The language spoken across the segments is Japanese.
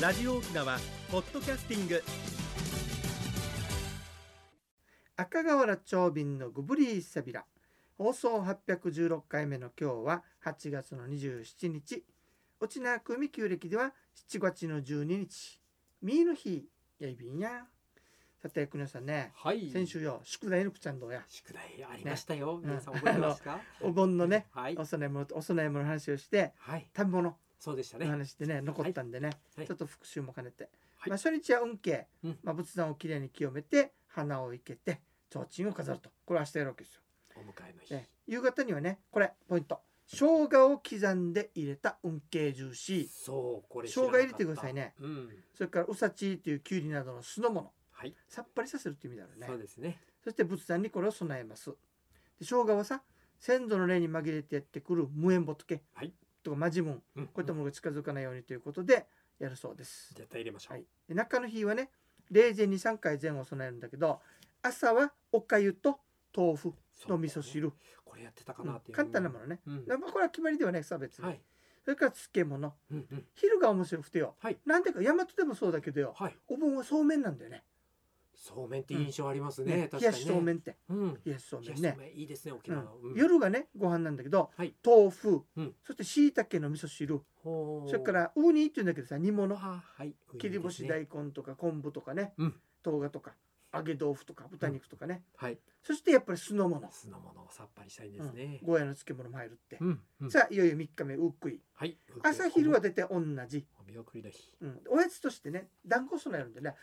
ラジオ沖縄ポッドキャスティング赤瓦長瓶のグブリーサビラ放送816回目の今日は8月の27日沖縄組旧暦では7月の12日ミーの日やいびんやさて国吉さんねはい。先週よ宿題のくちゃんどうや宿題ありましたよ。ね皆さん覚えてますか？お盆のねはいお。供え物とお供え物の話をしてはい。食べ物のそうでしたね。話でね残ったんでね、はい。ちょっと復習も兼ねて、はい。まあ、初日は運慶、うん。まあ、仏壇をきれいに清めて花を生けて提灯を飾ると。これは明日やるわけですよ。お迎えの日。で夕方にはねこれポイント。生姜を刻んで入れた運慶ジューシーそうこれ生姜入れてくださいね。うん。それからうさちというきゅうりなどの酢の物はい。さっぱりさせるっていう意味だよね。そうですね。そして仏壇にこれを備えます。で生姜はさ先祖の霊に紛れてやってくる無縁仏、はいとかマジムンうん。こういったものが近づかないようにということでやるそうです、絶対入れましょう。はい、で中の日はね霊前に3回前後備えるんだけど朝はおかゆと豆腐の味噌汁、これやってたかうんなっていう。簡単なものね、うん。まあこれは決まりではないさ別に、はい。それから漬物うんうん。昼が面白くてよ、はいなんでか大和でもそうだけどよはい。お盆はそうめんなんだよねそうめんって印象ありますね。ね。冷やし。そうめんって。うん。冷やしそうめんね、いいですね沖うん。縄夜がねご飯なんだけど、はい。豆腐、うん。そしてしいたけの味噌汁。それからウニっていうんだけどさ煮物。切り干し大根とか昆布とかね、うん。冬瓜とか揚げ豆腐とか豚肉とかね、はい。そしてやっぱり酢の物、酢の物をさっぱりしたいですね。うん。ゴーヤの漬物も入るって、さあいよいよ3日目うっくい。はい。朝昼は大体同じ、お見送りの日。うん、おやつとしてね団子を備えるんでね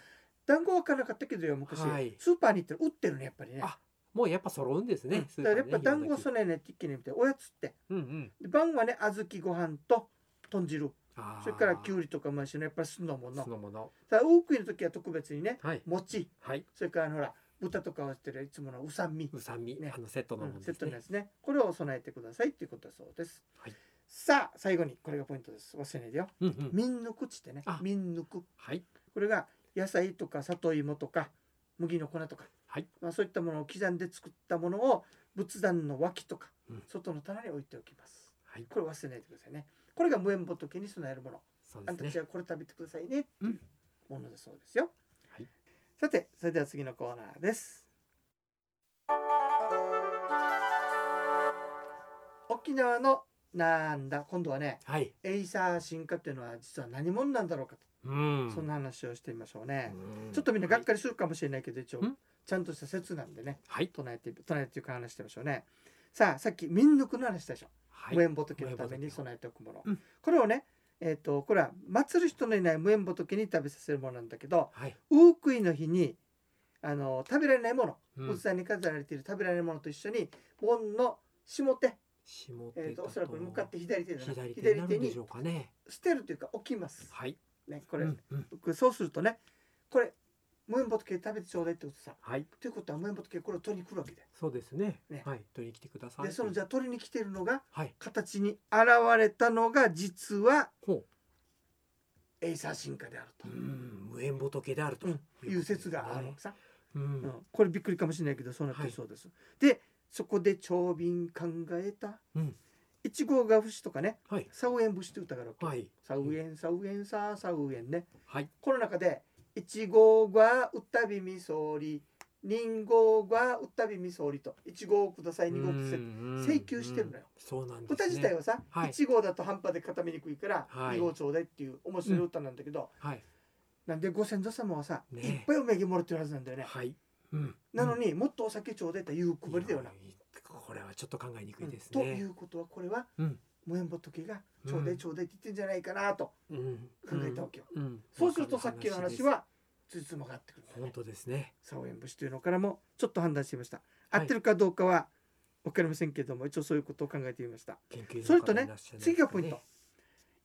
団子は買わなかったけどよ昔、はい。スーパーに行ったら売ってるねやっぱりね。あもうやっぱ揃うんですね。うん。だからやっぱ団子をね。備えないといけないみたいなおやつって。うんうん。で晩はね小豆ご飯と豚汁。それからきゅうりとかもやしねやっぱり酢の物。酢の物。さあ多くいの時は特別にねはい。餅。はい。それからほら豚とか合わせてるいつものうさんみ、うさみ、ね。あのセットのものうんセッですね。トのやつね。これを備えてくださいっていうことだそうです、はい。さあ最後にこれがポイントです。忘れないでよ。うんうん。民抜くっつってね。あ。民抜く。はい。これが野菜とか里芋とか麦の粉とか、はい。まあ、そういったものを刻んで作ったものを仏壇の脇とか、うん。外の棚に置いておきます。はい。これ忘れないでくださいね。これが無縁仏に備えるもの。そうですね。あんたたちはこれ食べてくださいねってういうん。ものだそうですよ、はい。さてそれでは次のコーナーです。沖縄のなんだ？今度はねはい。エイサー進化っていうのは実は何者なんだろうかと、うん。そんな話をしてみましょうね、うんちょっとみんながっかりするかもしれないけど一応うんちゃんとした説なんでねはい。唱えて唱えていうか話してみましょうねさあさっき民抜くの話したでしょ、はい。無縁仏のために備えておくもの、うんこれをねえっ、とこれは祀る人のいない無縁仏に食べさせるものなんだけどはい。ウークイの日にあの食べられないものうん仏壇に飾られている食べられないものと一緒に門の下手、下えー、とおそらく向かって左手だな左手にね。捨てるというか置きます、はい。ね、これ、うんうんそうするとねこれ無縁仏食べてちょうだいってことさはい。ということは無縁仏これを取りに来るわけでそうですねね。はい。取りに来てください。でそのじゃあ取りに来てるのがはい。形に現れたのが実はほエイサー進化であるう。うん。無縁仏であるとと、うんいう説があるのさ、ううんん。これびっくりかもしれないけどそうなってるそうです、でそこで長瓶考えたうん。一号が節とかねはい。サウエン節って歌があるはい。サウエンサウエンサーサウエンねはい。この中で一号がうったびみそり二号がうったびみそりと一号ください二号くださいうん請求してるのよ。そうなんですね。歌自体はさ、はい1号だと半端で固めにくいからはい2号ちょうだいっていう面白い歌なんだけど、はい。なんでご先祖様はさ、ねいっぱいおめぎもらってるはずなんだよね、はい。うん。なのにもっとお酒ちょうだいっていう配りだよな、これはちょっと考えにくいですといね。うことはこれはうん。無縁仏がちょうだいちょうだいって言ってんじゃないかなとうん。考えたわけよ、うん。そうするとさっきの話はつじつまが合ってくるね本当ですね。サウエン節というのからもちょっと判断してみました合はいってるかどうかは分かりませんけども一応そういうことを考えてみました研究それとね次がポイント。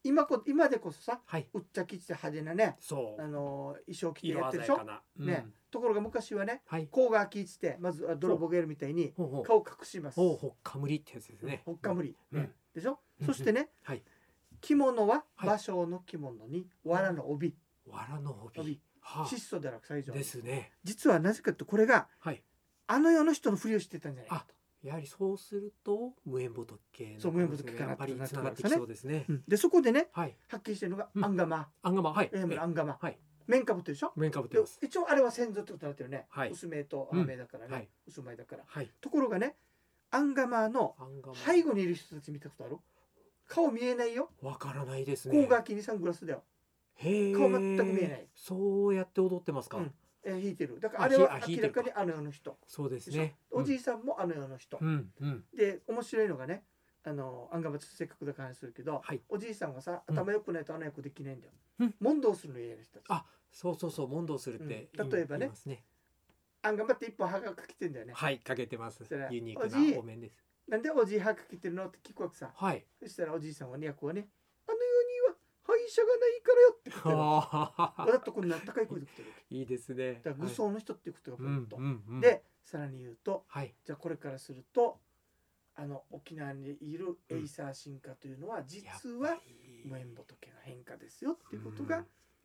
今こ今でこそさはい。うっちゃきちで派手なねそうあ。の衣装着てや色ってるでしょ？うんね。ところが昔はねはい。甲がきってまずは泥棒がやるみたいに。顔を隠しますほうほっかむりってやつですね。ほっかむり、うんねでしょ、うんそしてねはい。着物ははい芭蕉の着物に藁の帯、藁の帯帯。は質素ではなく最上あ。ですね。実はなぜかとこれがはい。あの世の人のふりをしてたんじゃないかとやはりそうすると無縁仏のそう無縁仏かなやっぱなってつながってきそうですね。うん。でそこでねはい。はっきりしてるのがうん。アンガマ、アンガマ。はい。えーアンガマ、はい。面かぶってるでしょ？で面かぶってます。一応あれは先祖ってことになってるね、はい。薄めと甘めだからね、はい。薄めだから。はい。ところがねアンガマの背後にいる人たち見たことある？顔見えないよ？わからないですね。甲賀きにサングラスだよ、へえ顔全く見えない。そうやって踊ってますか、うんえー弾いてる。だからああれは明らかにあの世の人。そうですね。おじいさんもあの世の人、うんうん。で面白いのがねあのアンガマちょっとせっかくだから話するけど、はい。おじいさんはさうん頭良くないとあの役できないんだよ、うん。問答するの嫌な人たち。あそうそうそう問答するってうん。例えばねね。アンガマって一本歯がかけてんだよね、はいかけてます。ユニークなお面です。なんでおじい歯かけてるのって聞くわけさ。はい。そしたらおじいさんはね役はね歯医者がないからよって言ってる。わあけわざとこんな高い声で言ってるいいですね。だから愚僧の人っていうことがポイント、でさらに言うとはい。じゃあこれからするとあの沖縄にいるエイサー進化というのは実は無縁仏の変化ですよっていうことが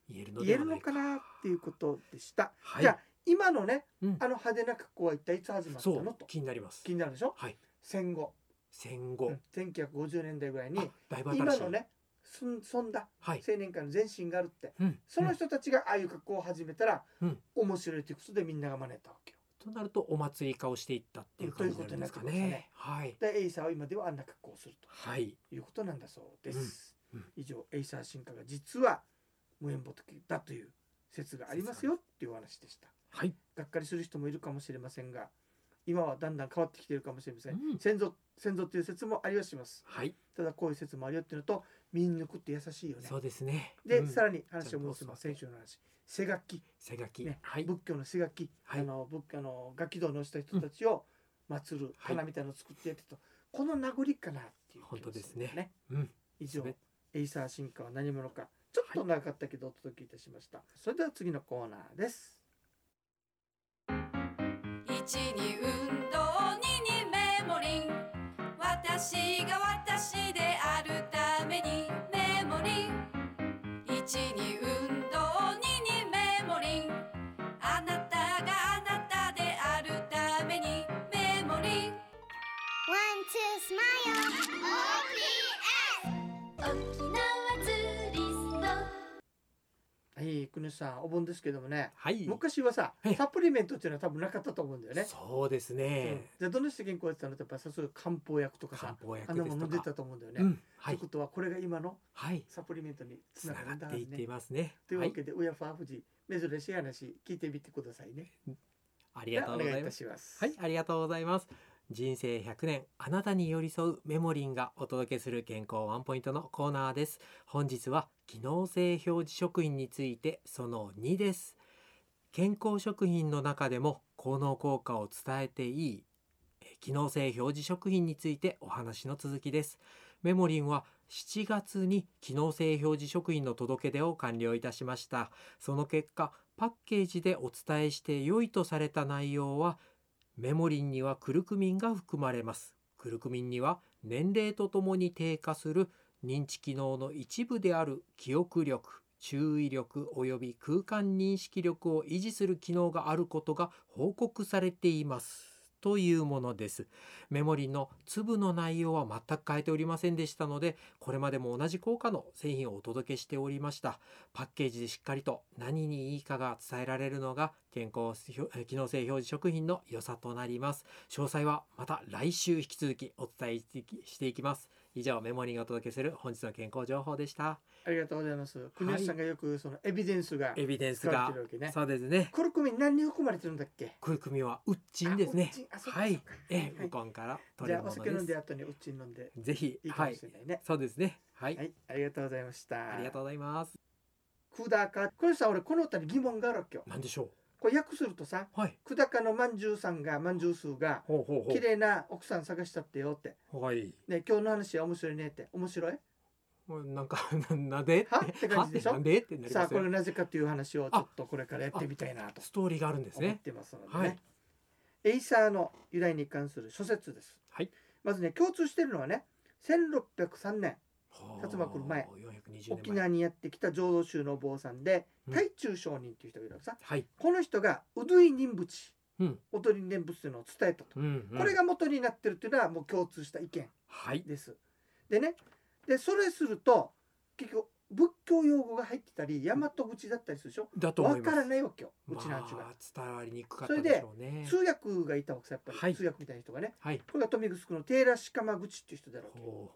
言えるのか。なっていうことでした。はい。じゃあ今のね、うん。あの派手な格好は一体いつ始まったのと。気になります。気になるでしょ？はい。戦後、戦後。うん、1950年代ぐらいに今のねそんだ。はい。青年会の前身があるって。うん。その人たちがああいう格好を始めたら、うん。面白いということでみんなが真似たわけよ。となるとお祭り化をしていったっていう感じになるんですかということになってね。はい。でエイサーは今ではあんな格好をするはい。ということなんだそうです。うん。うん。以上エイサー進化が実は無縁仏だという説がありますよっていうお話でした。はい。がっかりする人もいるかもしれませんが今はだんだん変わってきているかもしれません、うん。先祖先祖っていう説もありはします。はい。ただこういう説もあるよっていうのと民俗って優しいよね。そうですね。で、うん。さらに話を戻せばちゃんと先週の話。施餓鬼、施餓鬼。ね。はい。仏教の施餓鬼、はい。あの仏教の餓鬼道のした人たちを祀るはい。花みたいなのを作ってやってと、この名残かなっていう気が本当ですね。うん。以上。エイサー進化は何者か。ちょっと長かったけどお届けいたしました、それでは次のコーナーです。一に運動2にメモリン私が私ではい国吉さんお盆ですけどもね。はい。昔はさはいサプリメントっていうのは多分なかったと思うんだよね。そうですうん。ねじゃあどの人健康やってたの？ってやっぱさそういう漢方薬とかさ漢方あんな薬ですとか。もの飲んでたと思うんだよね。うん。はい。ということはこれが今のはい。サプリメントにつつなながるんだね。がっていっていますね。とい。うはい。わけで親ファーフジ珍しい話聞いてみてくださいね。ありがとうございます。はい、ありがとうございます。人生100年あなたに寄り添うメモリンがお届けする健康ワンポイントのコーナーです。本日は機能性表示食品についてその2です。健康食品の中でも効能効果を伝えていいえ機能性表示食品についてお話の続きです。メモリンは7月に機能性表示食品の届け出を完了いたしました。その結果、パッケージでお伝えして良いとされた内容はメモリンにはクルクミンが含まれます。クルクミンには年齢とともに低下する認知機能の一部である記憶力、注意力及び空間認識力を維持する機能があることが報告されています。というものです。メモリの粒の内容は全く変えておりませんでしたので、これまでも同じ効果の製品をお届けしておりました。パッケージでしっかりと何にいいかが伝えられるのが健康機能性表示食品の良さとなります。詳細はまた来週引き続きお伝えしていきます。以上メモリーがお届けする本日の健康情報でした。ありがとうございます。国吉さんがよくそのエビデンスがエビデンスが。そうですね。コルクミン何に含まれてるんだっけ？こういう組みはウッチンですねはい。えウコンから取れるものです。酒飲んで後にウッチン飲んでぜひいいかもはいしれないね。そうですね。はい。はい、ありがとうございました。ありがとうございます。久高これさ俺この歌に疑問があるわけよ。なんでしょこれ訳するとさう。はい。久高のまんじゅうさんがまんじゅう数が綺麗な奥さん探したってよって。う。はい。ね今日の話は面白いねって面白い？なんかなで？は？って感じでしょ？でってなりさあこれ。なぜかという話をちょっとこれからやってみたいなとストーリーがあるんですね。思ってますのでね。はいエイサーの由来に関する諸説です。はい。まずね共通しているのはね1603年薩摩来る前420年沖縄にやってきた浄土宗のお坊さんでうん。太中上人という人がいるわけさ、はい。この人がウドゥイニンブチうん。踊り念仏というのを伝えたと、うんうん。これが元になってるっていうのはもう共通した意見はい。です。でね。でそれすると結局仏教用語が入ってたり大和口だったりするでしょ？だと思います。分からないわけよ。うちなんちゅうがま。あ伝わりにくかったでしょうね。通訳がいたわけさやっぱり、はい。通訳みたいな人がね。はい。これが富城のテーラシカマ口っていう人だろう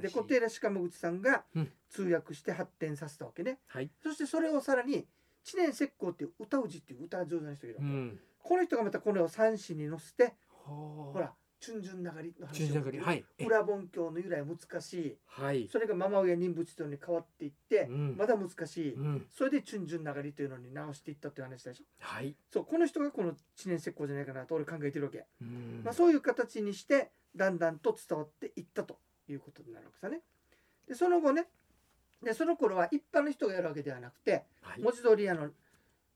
でこのテーラシカマ口さんがうん。通訳して発展させたわけね、はい。そしてそれをさらに知念石膏っていう歌うじっていう歌上手な人がいるうん。この人がまたこれを三詞に乗せてほらチュンジュン流りの話中心流れはい。え。裏盆教の由来難しい。はい。それがママ親人仏とに変わっていって、うん。まだ難しい、うん。それでチュンジュン流りというのに直していったという話でしょ。はい。そうこの人がこの知念石膏じゃないかなと俺考えてるわけ、うん。まあ、そういう形にしてだんだんと伝わっていったということになるわけさね。でその後ねでその頃は一般の人がやるわけではなくてはい。文字通りあの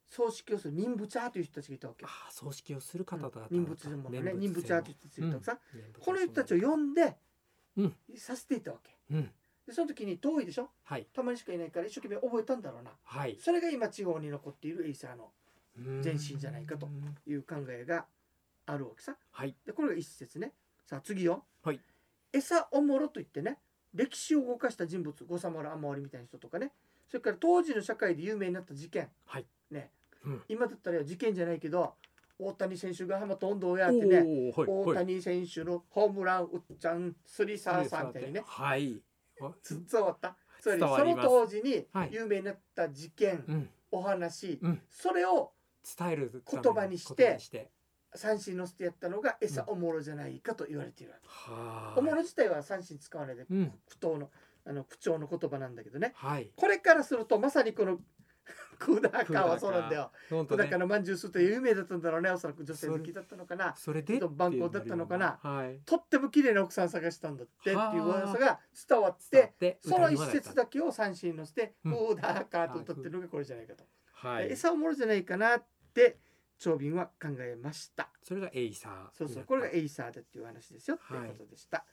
葬式をする任仏派という人たちがいたわけああ葬式をする方々だった任仏もね。任仏派という人たちがいたわけさ、念仏この人たちを呼んで、うん。させていたわけ。うん。でその時に遠いでしょ？はい。たまにしかいないから一生懸命覚えたんだろうな。はい。それが今地方に残っているエイサーのうん。前身じゃないかという考えがあるわけさ。はい。でこれが一節ね。さあ次よ。はい餌おもろといってね歴史を動かした人物五様丸天織みたいな人とかね。それから当時の社会で有名になった事件。はい。ね、うん。今だったら事件じゃないけど大谷選手が浜と温度をやってねはい大はい。谷選手のホームランうっちゃんスリサーさんみたいにね。はい。伝わった？つまりその当時にはい。有名になった事件、うん。お話、うん。それを伝える言葉にして三振のせてやったのが餌おもろじゃないかと言われているわけ、はおもろ自体は三振使わないで、うん。句読のあの口調の言葉なんだけどね。はい。これからするとまさにこのクーダーカーはそうなんだよ。クーダーカーのまんじゅうすると有名だったんだろうねおそらく女性好きだったのかな。それで？ちょっと番号だったのかな。はい。とっても綺麗な奥さん探したんだってっていうはあ。噂が伝わっててその一節だけを三振に乗せて「クうん。ーダーカー」と歌ってるのがこれじゃないかと。はい。餌おもろじゃないかなって長瓶は考えました。それがエイサー。そうそうこれがエイサーでっていう話ですよってはい。いうことでした。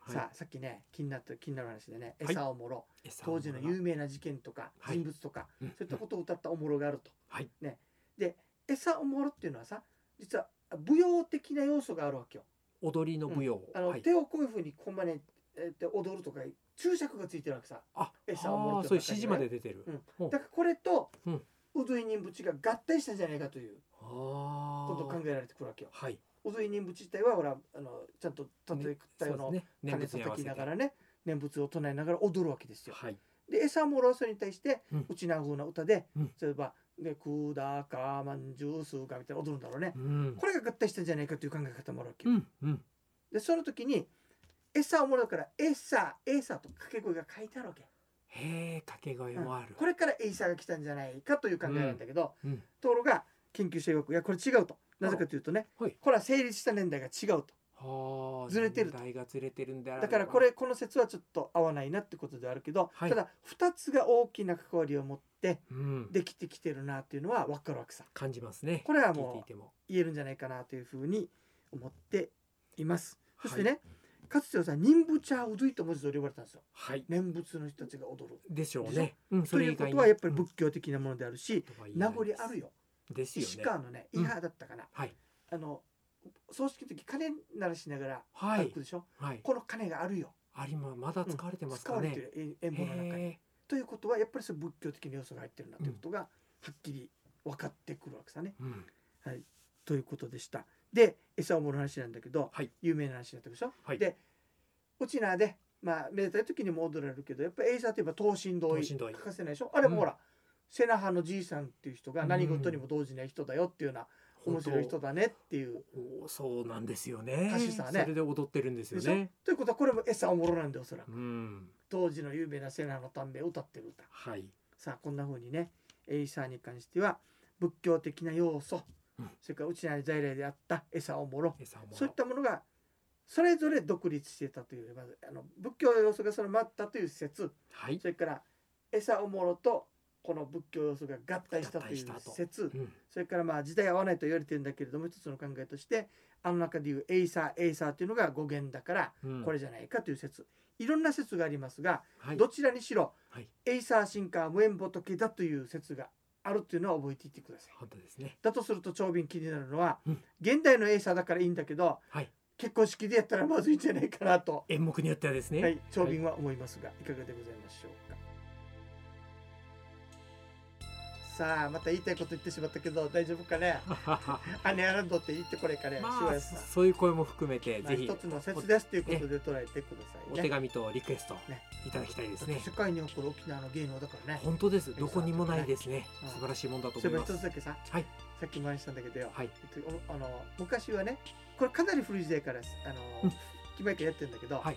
はい。さあさっきね気になった気になる話でねはい。ゑさおもろゑさ当時の有名な事件とかはい。人物とかうんそういったことを歌ったおもろがあると。はい。ね、でゑさおもろっていうのはさ実は舞踊的な要素があるわけよ。踊りの舞踊。あの、はい。手をこういうふうにこうまねえーって踊るとか注釈がついてるわけさ。あ。餌を盛るあーと中にねそういう指示まで出てる。うん。だからこれとうんウドイニンブチが合体したんじゃないかというあことを考ーえられてくるわけよ。はいウドイニンブチ自体はほらあのちゃんとたようなそうですね念鐘叩きながらね念仏を唱えながら踊るわけですよ。はいで餌もろそれに対して、ううんちな風な歌で、うん例えば「ね、くだかまんじゅうすが」みたいな踊るんだろうね。うんこれが合体したんじゃないかという考え方もあるわけよ。うんうんでその時に餌をもらうから「エサエサ」と掛け声が書いてあるわけ。へえ掛け声もある。これからエイサーが来たんじゃないかという考えなんだけど、うん。ところが研究者曰くいやこれ違うと。なぜかというとね、はい。これは成立した年代が違うと。はあずれてると。年代がずれてるんであれば。だからこれこの説はちょっと合わないなってことであるけど、はい。ただ2つが大きな関わりを持ってうん。できてきてるなっていうのは分かるわけさ。感じますね。これはもう言えるんじゃないかなというふうに思っています。そしてはね、かつてはさ任仏チャーウドゥイと文字通り呼ばれたんですよ。はい。念仏の人たちが踊るでしょうね。うんそということはやっぱりうん仏教的なものであるし、とは言え名残あるよ。ですよね。石川のね伊うん。波だったかな、はい。あの葬式の時鐘鳴らしながらはい。歩くでしょ、はい。この鐘があるよ。ありままだ使われてます使われてかねるえ演舞の中に。へということはやっぱりその仏教的な要素が入ってるなということがはっきり分かってくるわけさね。ーうん。ということでした。で餌を盛る話なんだけど、はい。有名な話だったでしょ？はい。でうちなでまあめでたい時にも踊れるけどやっぱりエイサーといえば等身同意欠かせないでしょ？あれもうん。ほら、瀬那覇のじいさんっていう人が何事にも動じない人だよっていうような面白い人だねっていう。おそうなんですよね。歌手さんね。それで踊ってるんですよね。ということはこれも餌おもろなんでおそらく。うん。当時の有名な瀬那覇の短兵衛を歌ってる歌。はい。さあこんな風にねエイサーに関しては仏教的な要素、うんそれからうちなり在来であった餌おもろ餌もそういったものがそれぞれ独立してたというまずあの仏教要素がそのまったという説。はい。それから餌おもろとこの仏教要素が合体したという説。うん。それからまあ時代合わないと言われてるんだけれども一つの考えとしてあの中でいうエイサーエイサーというのが語源だからうん。これじゃないかという説。いろんな説がありますがはい。どちらにしろはい。エイサー進化は無縁仏だという説があるっていうのは覚えていってください。本当ですね。だとすると長瓶気になるのは、うん。現代のエイサーだからいいんだけどはい。結婚式でやったらまずいんじゃないかなと、演目によってはですね。はい、長瓶は思いますが、い、かがでございましょう？さあまた言いたいこと言ってしまったけど大丈夫かね？姉アランドって言ってこれかね、まあそういう声も含めてまあぜひ一つの説ですということで捉えてください。ねお手紙とリクエストねいただきたいですね。だって世界に誇る沖縄の芸能だからね。本当です。どこにもないですね。うん素晴らしいもんだと思います。一つだけさはい。さっきも話したんだけどよ、はい。あの昔はねこれかなり古い時代からあの、うん。決まりからやってるんだけど、はい。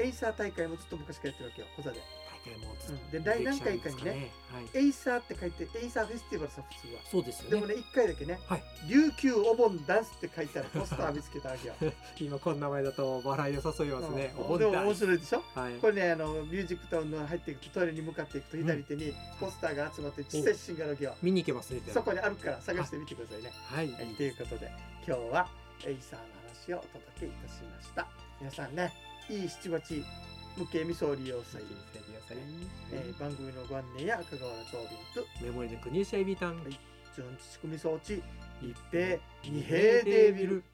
エイサー大会もずっと昔からやってるわけよコザで大会もずっとうん。で第何回かにねはい。エイサーって書いてエイサーフェスティバルさ普通は。そうですよね。でもね一回だけねはい。琉球お盆ダンスって書いてあるポスター見つけたわけよ、今こんな名前だと笑いを誘いますね。うん。お盆だでも面白いでしょ？はい。これねあのミュージックタウンの入っていくとトイレに向かっていくと左手にポスターが集まって小さい写真があるわけよ見に行けますねそこにあるから探してみてくださいね。はい。はい、ということで今日はエイサーの話をお届けいたしました。皆さんねいい七八無形未総利用祭、えー番組のご案内や赤瓦長瓶と。メモリの国吉エビタン。準地仕組み装置一平二平デービル